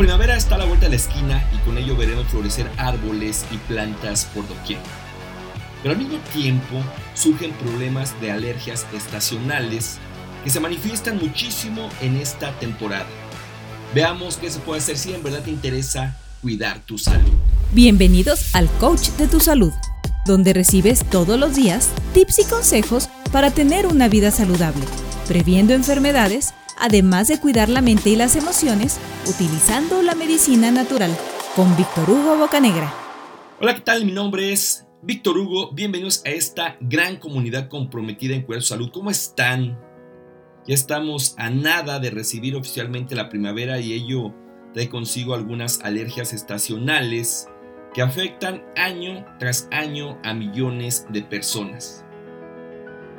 primavera está a la vuelta de la esquina y con ello veremos florecer árboles y plantas por doquier. Pero al mismo tiempo surgen problemas de alergias estacionales que se manifiestan muchísimo en esta temporada. Veamos qué se puede hacer si en verdad te interesa cuidar tu salud. Bienvenidos al Coach de tu Salud, donde recibes todos los días tips y consejos para tener una vida saludable, previendo enfermedades, además de cuidar la mente y las emociones utilizando la medicina natural, con Víctor Hugo Bocanegra. Hola, ¿qué tal? Mi nombre es Víctor Hugo, bienvenidos a esta gran comunidad comprometida en cuidar su salud. ¿Cómo están? Ya estamos a nada de recibir oficialmente la primavera y ello trae consigo algunas alergias estacionales que afectan año tras año a millones de personas.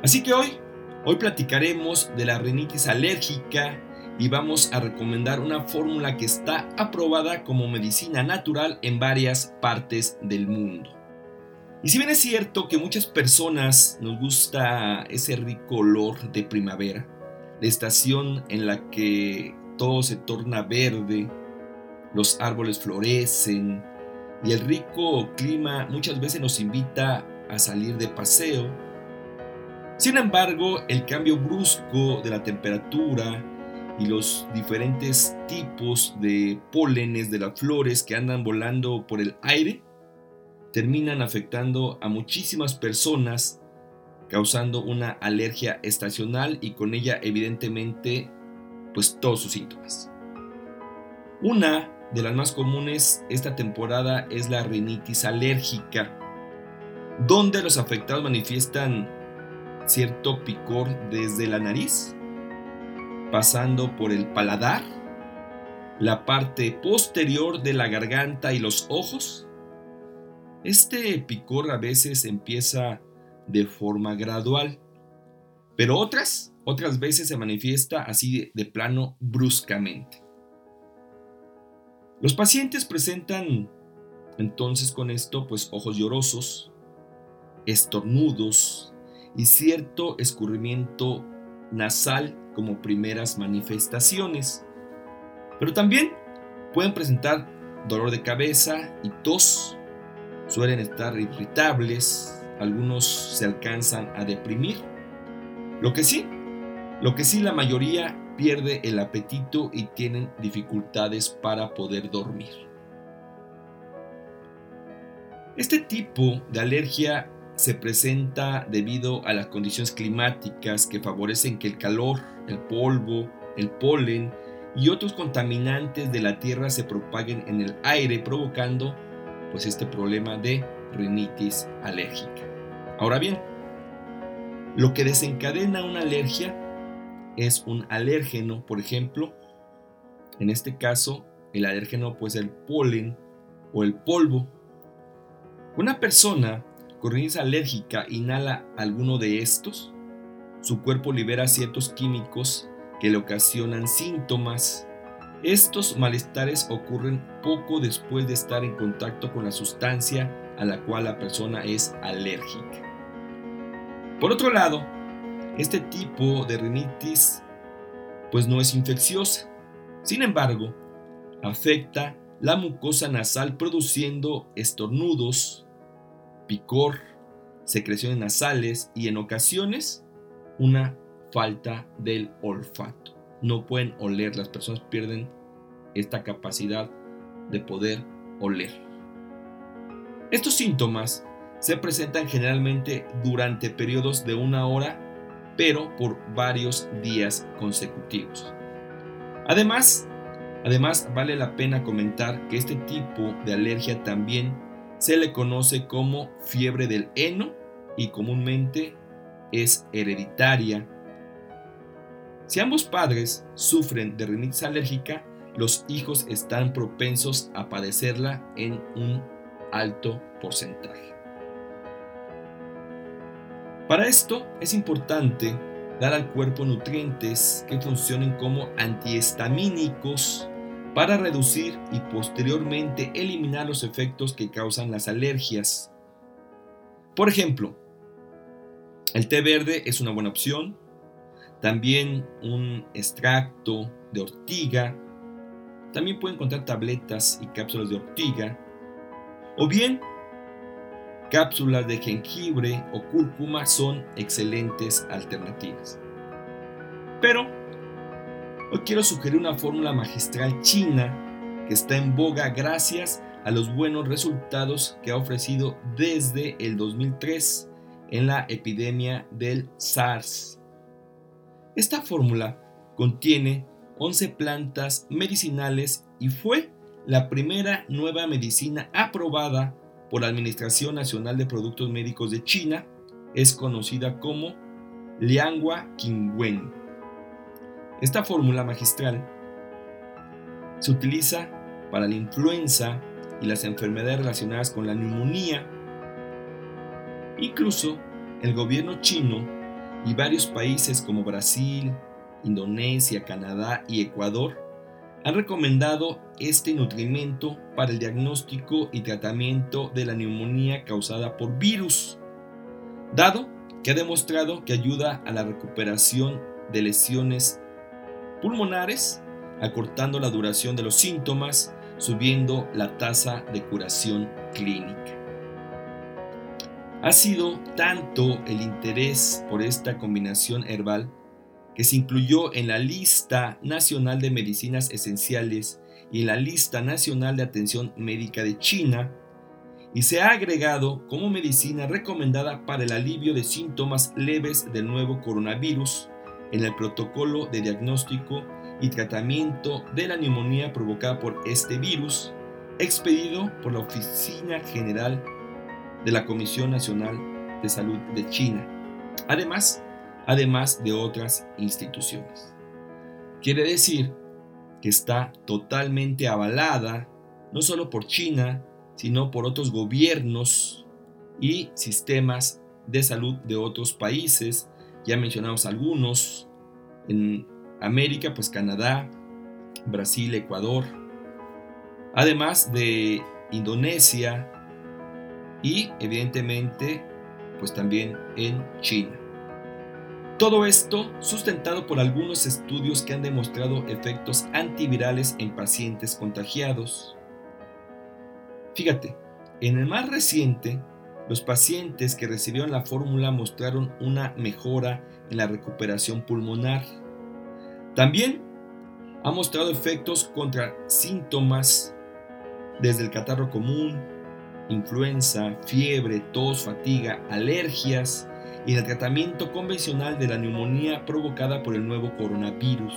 Así que hoy, hoy platicaremos de la rinitis alérgica y vamos a recomendar una fórmula que está aprobada como medicina natural en varias partes del mundo. Y si bien es cierto que muchas personas nos gusta ese rico olor de primavera, la estación en la que todo se torna verde, los árboles florecen y el rico clima muchas veces nos invita a salir de paseo. Sin embargo, el cambio brusco de la temperatura y los diferentes tipos de pólenes de las flores que andan volando por el aire terminan afectando a muchísimas personas causando una alergia estacional y con ella evidentemente pues todos sus síntomas. Una de las más comunes esta temporada es la rinitis alérgica, donde los afectados manifiestan cierto picor desde la nariz, pasando por el paladar, la parte posterior de la garganta y los ojos. Este picor a veces empieza de forma gradual, pero otras, otras veces se manifiesta así de, plano bruscamente. Los pacientes presentan entonces con esto pues ojos llorosos, estornudos y cierto escurrimiento nasal como primeras manifestaciones. Pero también pueden presentar dolor de cabeza y tos. Suelen estar irritables, algunos se alcanzan a deprimir. Lo que sí, lo que sí la mayoría pierde el apetito y tienen dificultades para poder dormir. Este tipo de alergia se presenta debido a las condiciones climáticas que favorecen que el calor, el polvo, el polen y otros contaminantes de la tierra se propaguen en el aire provocando pues este problema de rinitis alérgica. Ahora bien, lo que desencadena una alergia es un alérgeno, por ejemplo, en este caso el alérgeno pues el polen o el polvo. Una persona con rinitis alérgica inhala alguno de estos, su cuerpo libera ciertos químicos que le ocasionan síntomas. Estos malestares ocurren poco después de estar en contacto con la sustancia a la cual la persona es alérgica. Por otro lado, este tipo de rinitis pues no es infecciosa. Sin embargo, afecta la mucosa nasal produciendo estornudos, picor, secreciones nasales y en ocasiones una falta del olfato. No pueden oler, las personas pierden esta capacidad de poder oler. Estos síntomas se presentan generalmente durante periodos de una hora pero por varios días consecutivos. Además, además vale la pena comentar que este tipo de alergia también se le conoce como fiebre del heno y comúnmente es hereditaria. Si ambos padres sufren de rinitis alérgica, los hijos están propensos a padecerla en un alto porcentaje. Para esto es importante dar al cuerpo nutrientes que funcionen como antihistamínicos para reducir y posteriormente eliminar los efectos que causan las alergias. Por ejemplo, el té verde es una buena opción, también un extracto de ortiga, también puede encontrar tabletas y cápsulas de ortiga, o bien cápsulas de jengibre o cúrcuma son excelentes alternativas. Pero hoy quiero sugerir una fórmula magistral china que está en boga gracias a los buenos resultados que ha ofrecido desde el 2003 en la epidemia del SARS. Esta fórmula contiene 11 plantas medicinales y fue la primera nueva medicina aprobada por la Administración Nacional de Productos Médicos de China. Es conocida como Liangua Qingwen. Esta fórmula magistral se utiliza para la influenza y las enfermedades relacionadas con la neumonía. Incluso el gobierno chino y varios países como Brasil, Indonesia, Canadá y Ecuador han recomendado este nutrimento para el diagnóstico y tratamiento de la neumonía causada por virus, dado que ha demostrado que ayuda a la recuperación de lesiones pulmonares, acortando la duración de los síntomas, subiendo la tasa de curación clínica. Ha sido tanto el interés por esta combinación herbal que se incluyó en la lista nacional de medicinas esenciales y en la lista nacional de atención médica de China, y se ha agregado como medicina recomendada para el alivio de síntomas leves del nuevo coronavirus en el protocolo de diagnóstico y tratamiento de la neumonía provocada por este virus, expedido por la Oficina General de la Comisión Nacional de Salud de China. Además, además de otras instituciones. Quiere decir que está totalmente avalada no solo por China, sino por otros gobiernos y sistemas de salud de otros países. Ya mencionamos algunos. En América, pues Canadá, Brasil, Ecuador. Además de Indonesia y evidentemente pues también en China. Todo esto sustentado por algunos estudios que han demostrado efectos antivirales en pacientes contagiados. Fíjate, en el más reciente, los pacientes que recibieron la fórmula mostraron una mejora en la recuperación pulmonar. También ha mostrado efectos contra síntomas desde el catarro común, influenza, fiebre, tos, fatiga, alergias, y el tratamiento convencional de la neumonía provocada por el nuevo coronavirus.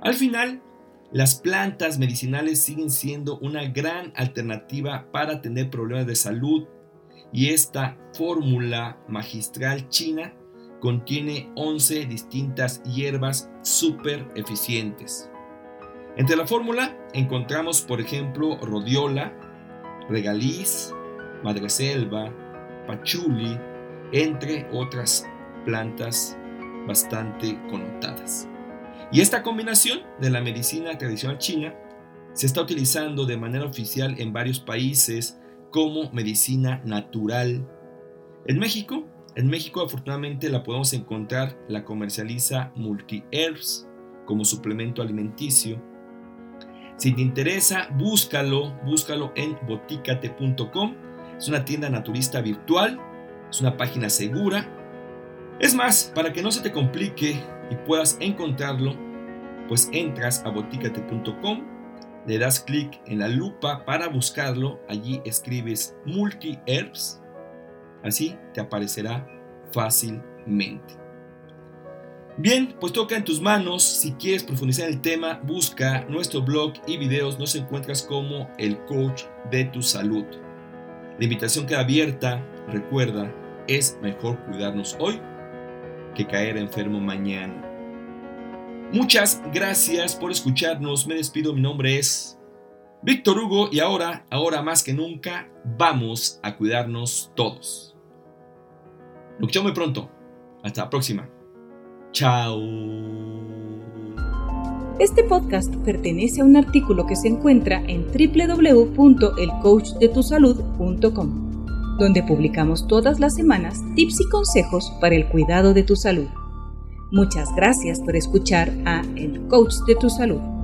Al final, las plantas medicinales siguen siendo una gran alternativa para tener problemas de salud y esta fórmula magistral china contiene 11 distintas hierbas súper eficientes. Entre la fórmula encontramos, por ejemplo, rodiola, regaliz, madreselva, pachuli, entre otras plantas bastante connotadas. Y esta combinación de la medicina tradicional china se está utilizando de manera oficial en varios países como medicina natural. En México, en México afortunadamente la podemos encontrar, la comercializa Multi Herbs como suplemento alimenticio. Si te interesa, búscalo, búscalo en boticate.com. Es una tienda naturista virtual es una página segura. Es más, para que no se te complique y puedas encontrarlo, pues entras a boticate.com, le das clic en la lupa para buscarlo, allí escribes multi herbs, así te aparecerá fácilmente. Bien, pues toca en tus manos. Si quieres profundizar en el tema, busca nuestro blog y videos. Nos encuentras como el coach de tu salud. La invitación queda abierta. Recuerda, es mejor cuidarnos hoy caer enfermo mañana. Muchas gracias por escucharnos. Me despido. Mi nombre es Víctor Hugo y ahora, ahora más que nunca, vamos a cuidarnos todos. Nos escuchamos muy pronto. Hasta la próxima. Chao. Este podcast pertenece a un artículo que se encuentra en www.elcoachdetusalud.com donde publicamos todas las semanas tips y consejos para el cuidado de tu salud. Muchas gracias por escuchar a El Coach de tu Salud.